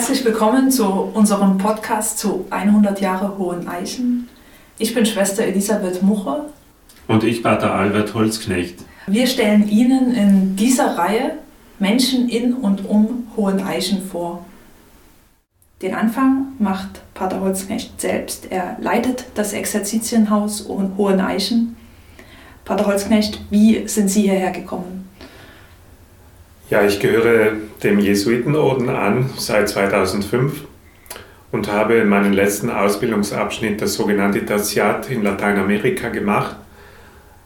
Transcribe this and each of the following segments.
Herzlich willkommen zu unserem Podcast zu 100 Jahre Hohen Eichen. Ich bin Schwester Elisabeth Muche. Und ich Pater Albert Holzknecht. Wir stellen Ihnen in dieser Reihe Menschen in und um Hohen Eichen vor. Den Anfang macht Pater Holzknecht selbst. Er leitet das Exerzitienhaus Hohen Eichen. Pater Holzknecht, wie sind Sie hierher gekommen? Ja, ich gehöre dem Jesuitenorden an seit 2005 und habe in meinem letzten Ausbildungsabschnitt das sogenannte Tertiat in Lateinamerika gemacht.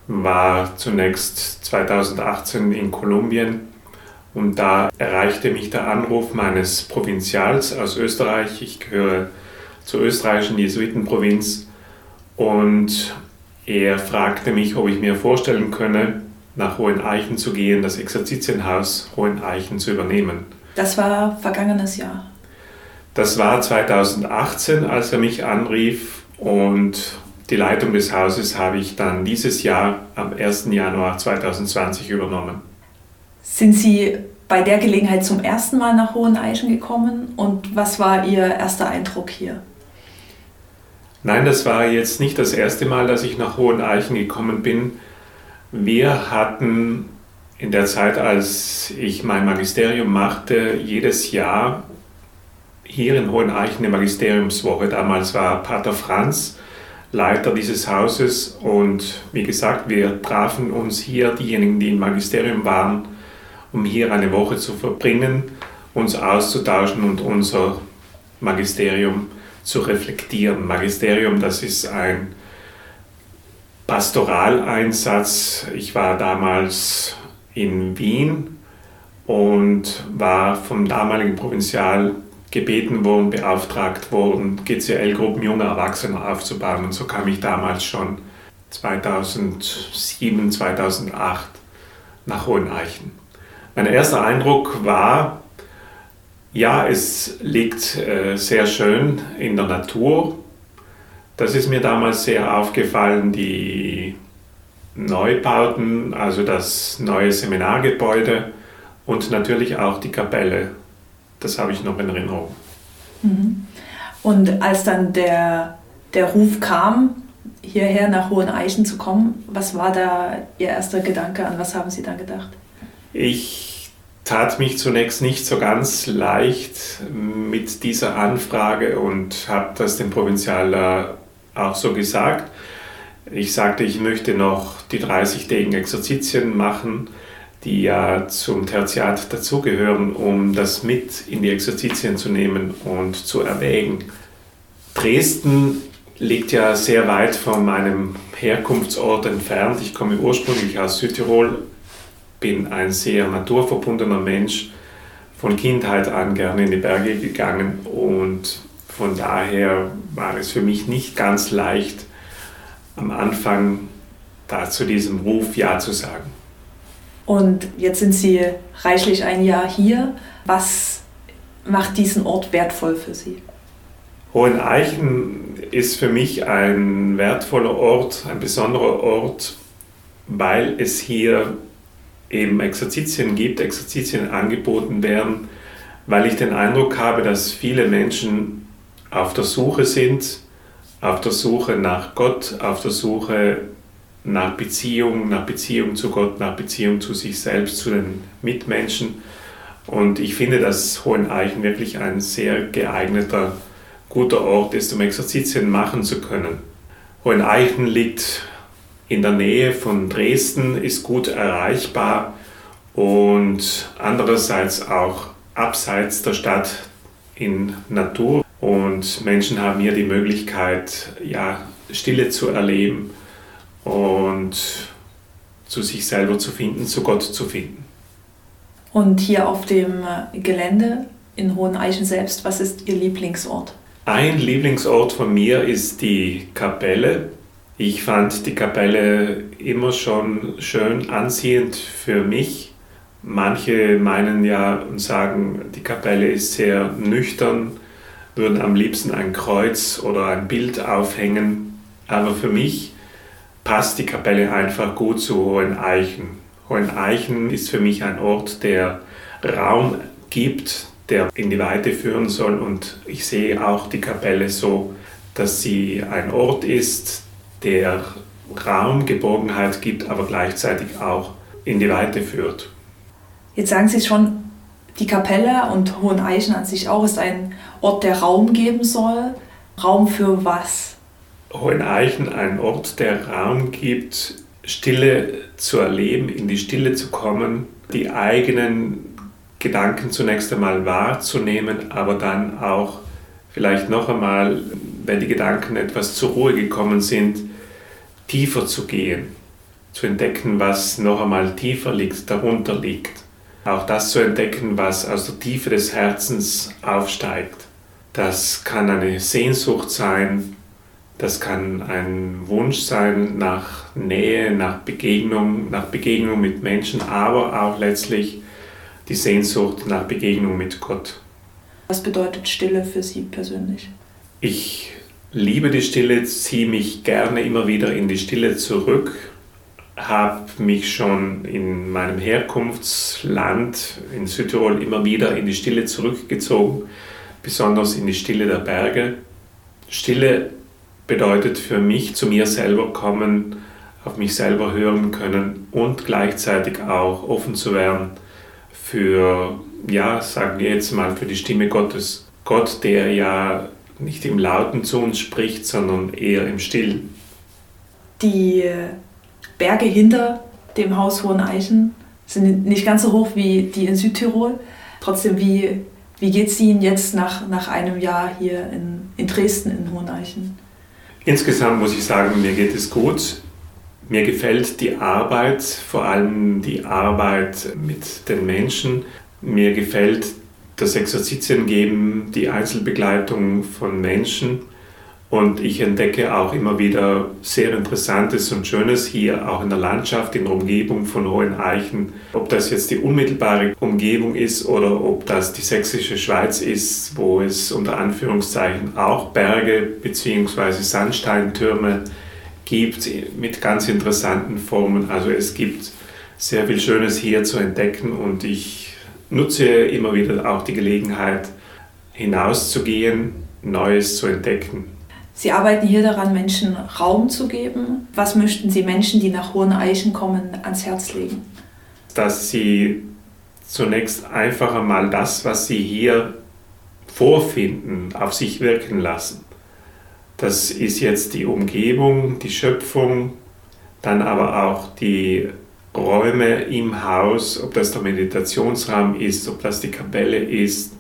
War zunächst 2018 in Kolumbien und da erreichte mich der Anruf meines Provinzials aus Österreich. Ich gehöre zur österreichischen Jesuitenprovinz und er fragte mich, ob ich mir vorstellen könne, nach Hoheneichen zu gehen, das Exerzitienhaus Hoheneichen zu übernehmen. Das war vergangenes Jahr. Das war 2018, als er mich anrief und die Leitung des Hauses habe ich dann dieses Jahr am 1. Januar 2020 übernommen. Sind Sie bei der Gelegenheit zum ersten Mal nach Hoheneichen gekommen und was war Ihr erster Eindruck hier? Nein, das war jetzt nicht das erste Mal, dass ich nach Hoheneichen gekommen bin. Wir hatten in der Zeit, als ich mein Magisterium machte, jedes Jahr hier in Hoheneichen eine Magisteriumswoche. Damals war Pater Franz Leiter dieses Hauses und wie gesagt, wir trafen uns hier, diejenigen, die im Magisterium waren, um hier eine Woche zu verbringen, uns auszutauschen und unser Magisterium zu reflektieren. Magisterium, das ist ein Pastoraleinsatz. Ich war damals in Wien und war vom damaligen Provinzial gebeten worden, beauftragt worden, GCL-Gruppen junger Erwachsener aufzubauen. Und so kam ich damals schon 2007, 2008 nach Hoheneichen. Mein erster Eindruck war, ja, es liegt äh, sehr schön in der Natur. Das ist mir damals sehr aufgefallen, die Neubauten, also das neue Seminargebäude und natürlich auch die Kapelle. Das habe ich noch in Erinnerung. Mhm. Und als dann der, der Ruf kam, hierher nach Hoheneichen zu kommen, was war da Ihr erster Gedanke? An was haben Sie dann gedacht? Ich tat mich zunächst nicht so ganz leicht mit dieser Anfrage und habe das dem Provinzialer auch so gesagt. Ich sagte, ich möchte noch die 30-tägigen Exerzitien machen, die ja zum Tertiat dazugehören, um das mit in die Exerzitien zu nehmen und zu erwägen. Dresden liegt ja sehr weit von meinem Herkunftsort entfernt. Ich komme ursprünglich aus Südtirol, bin ein sehr naturverbundener Mensch, von Kindheit an gerne in die Berge gegangen und von daher war es für mich nicht ganz leicht, am Anfang da zu diesem Ruf Ja zu sagen. Und jetzt sind Sie reichlich ein Jahr hier. Was macht diesen Ort wertvoll für Sie? Hoheneichen ist für mich ein wertvoller Ort, ein besonderer Ort, weil es hier eben Exerzitien gibt, Exerzitien angeboten werden, weil ich den Eindruck habe, dass viele Menschen auf der Suche sind, auf der Suche nach Gott, auf der Suche nach Beziehung, nach Beziehung zu Gott, nach Beziehung zu sich selbst, zu den Mitmenschen. Und ich finde, dass Hoheneichen wirklich ein sehr geeigneter, guter Ort ist, um Exerzitien machen zu können. Hoheneichen liegt in der Nähe von Dresden, ist gut erreichbar und andererseits auch abseits der Stadt in Natur. Und Menschen haben hier die Möglichkeit, ja, Stille zu erleben und zu sich selber zu finden, zu Gott zu finden. Und hier auf dem Gelände in Hoheneichen selbst, was ist Ihr Lieblingsort? Ein Lieblingsort von mir ist die Kapelle. Ich fand die Kapelle immer schon schön anziehend für mich. Manche meinen ja und sagen, die Kapelle ist sehr nüchtern, würden am liebsten ein Kreuz oder ein Bild aufhängen. Aber für mich passt die Kapelle einfach gut zu Hoheneichen. Hoheneichen ist für mich ein Ort, der Raum gibt, der in die Weite führen soll. Und ich sehe auch die Kapelle so, dass sie ein Ort ist, der Raum, Geborgenheit gibt, aber gleichzeitig auch in die Weite führt. Jetzt sagen Sie schon, die Kapelle und Hoheneichen an sich auch ist ein Ort, der Raum geben soll. Raum für was? Hoheneichen ein Ort, der Raum gibt, Stille zu erleben, in die Stille zu kommen, die eigenen Gedanken zunächst einmal wahrzunehmen, aber dann auch vielleicht noch einmal, wenn die Gedanken etwas zur Ruhe gekommen sind, tiefer zu gehen, zu entdecken, was noch einmal tiefer liegt, darunter liegt. Auch das zu entdecken, was aus der Tiefe des Herzens aufsteigt. Das kann eine Sehnsucht sein, das kann ein Wunsch sein nach Nähe, nach Begegnung, nach Begegnung mit Menschen, aber auch letztlich die Sehnsucht nach Begegnung mit Gott. Was bedeutet Stille für Sie persönlich? Ich liebe die Stille, ziehe mich gerne immer wieder in die Stille zurück, habe mich schon in meinem Herkunftsland in Südtirol immer wieder in die Stille zurückgezogen, besonders in die Stille der Berge. Stille bedeutet für mich zu mir selber kommen, auf mich selber hören können und gleichzeitig auch offen zu werden für, ja, sagen wir jetzt mal, für die Stimme Gottes. Gott, der ja nicht im Lauten zu uns spricht, sondern eher im Stillen. Die Berge hinter dem Haus Hoheneichen sind nicht ganz so hoch wie die in Südtirol. Trotzdem, wie, wie geht es Ihnen jetzt nach, nach einem Jahr hier in, in Dresden in Hoheneichen? Insgesamt muss ich sagen, mir geht es gut. Mir gefällt die Arbeit, vor allem die Arbeit mit den Menschen. Mir gefällt das Exerzitiengeben, die Einzelbegleitung von Menschen. Und ich entdecke auch immer wieder sehr Interessantes und Schönes hier, auch in der Landschaft, in der Umgebung von Hohen Eichen. Ob das jetzt die unmittelbare Umgebung ist oder ob das die sächsische Schweiz ist, wo es unter Anführungszeichen auch Berge bzw. Sandsteintürme gibt mit ganz interessanten Formen. Also es gibt sehr viel Schönes hier zu entdecken und ich nutze immer wieder auch die Gelegenheit, hinauszugehen, Neues zu entdecken. Sie arbeiten hier daran, Menschen Raum zu geben. Was möchten Sie Menschen, die nach Hohen Eichen kommen, ans Herz legen? Dass sie zunächst einfach einmal das, was sie hier vorfinden, auf sich wirken lassen. Das ist jetzt die Umgebung, die Schöpfung, dann aber auch die Räume im Haus, ob das der Meditationsraum ist, ob das die Kapelle ist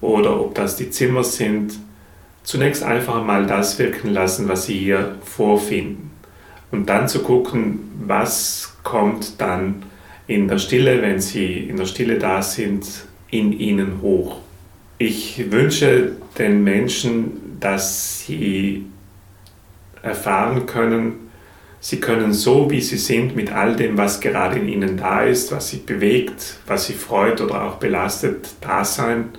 oder ob das die Zimmer sind zunächst einfach mal das wirken lassen, was Sie hier vorfinden. Und dann zu gucken, was kommt dann in der Stille, wenn Sie in der Stille da sind, in Ihnen hoch. Ich wünsche den Menschen, dass sie erfahren können, sie können so, wie sie sind, mit all dem, was gerade in ihnen da ist, was sie bewegt, was sie freut oder auch belastet, da sein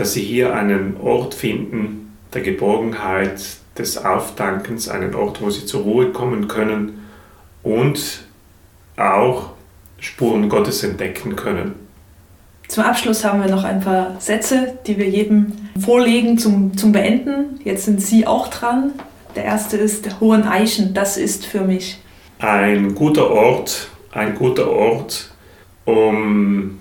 dass sie hier einen Ort finden der Geborgenheit, des Aufdankens, einen Ort, wo sie zur Ruhe kommen können und auch Spuren Gottes entdecken können. Zum Abschluss haben wir noch ein paar Sätze, die wir jedem vorlegen zum, zum Beenden. Jetzt sind Sie auch dran. Der erste ist Hohen Eichen, das ist für mich. Ein guter Ort, ein guter Ort, um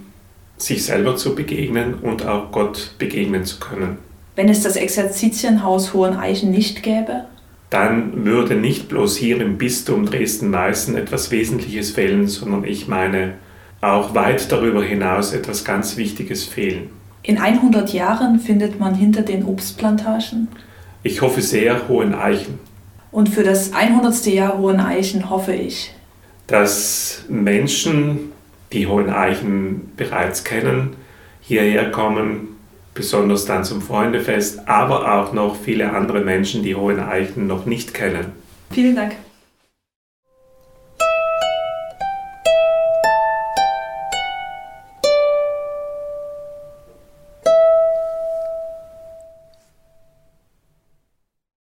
sich selber zu begegnen und auch Gott begegnen zu können. Wenn es das Exerzitienhaus Hoheneichen nicht gäbe? Dann würde nicht bloß hier im Bistum Dresden-Meißen etwas Wesentliches fehlen, sondern ich meine auch weit darüber hinaus etwas ganz Wichtiges fehlen. In 100 Jahren findet man hinter den Obstplantagen? Ich hoffe sehr Hoheneichen. Und für das 100. Jahr Hoheneichen hoffe ich, dass Menschen die Hohen Eichen bereits kennen, hierher kommen, besonders dann zum Freundefest, aber auch noch viele andere Menschen, die Hohen Eichen noch nicht kennen. Vielen Dank.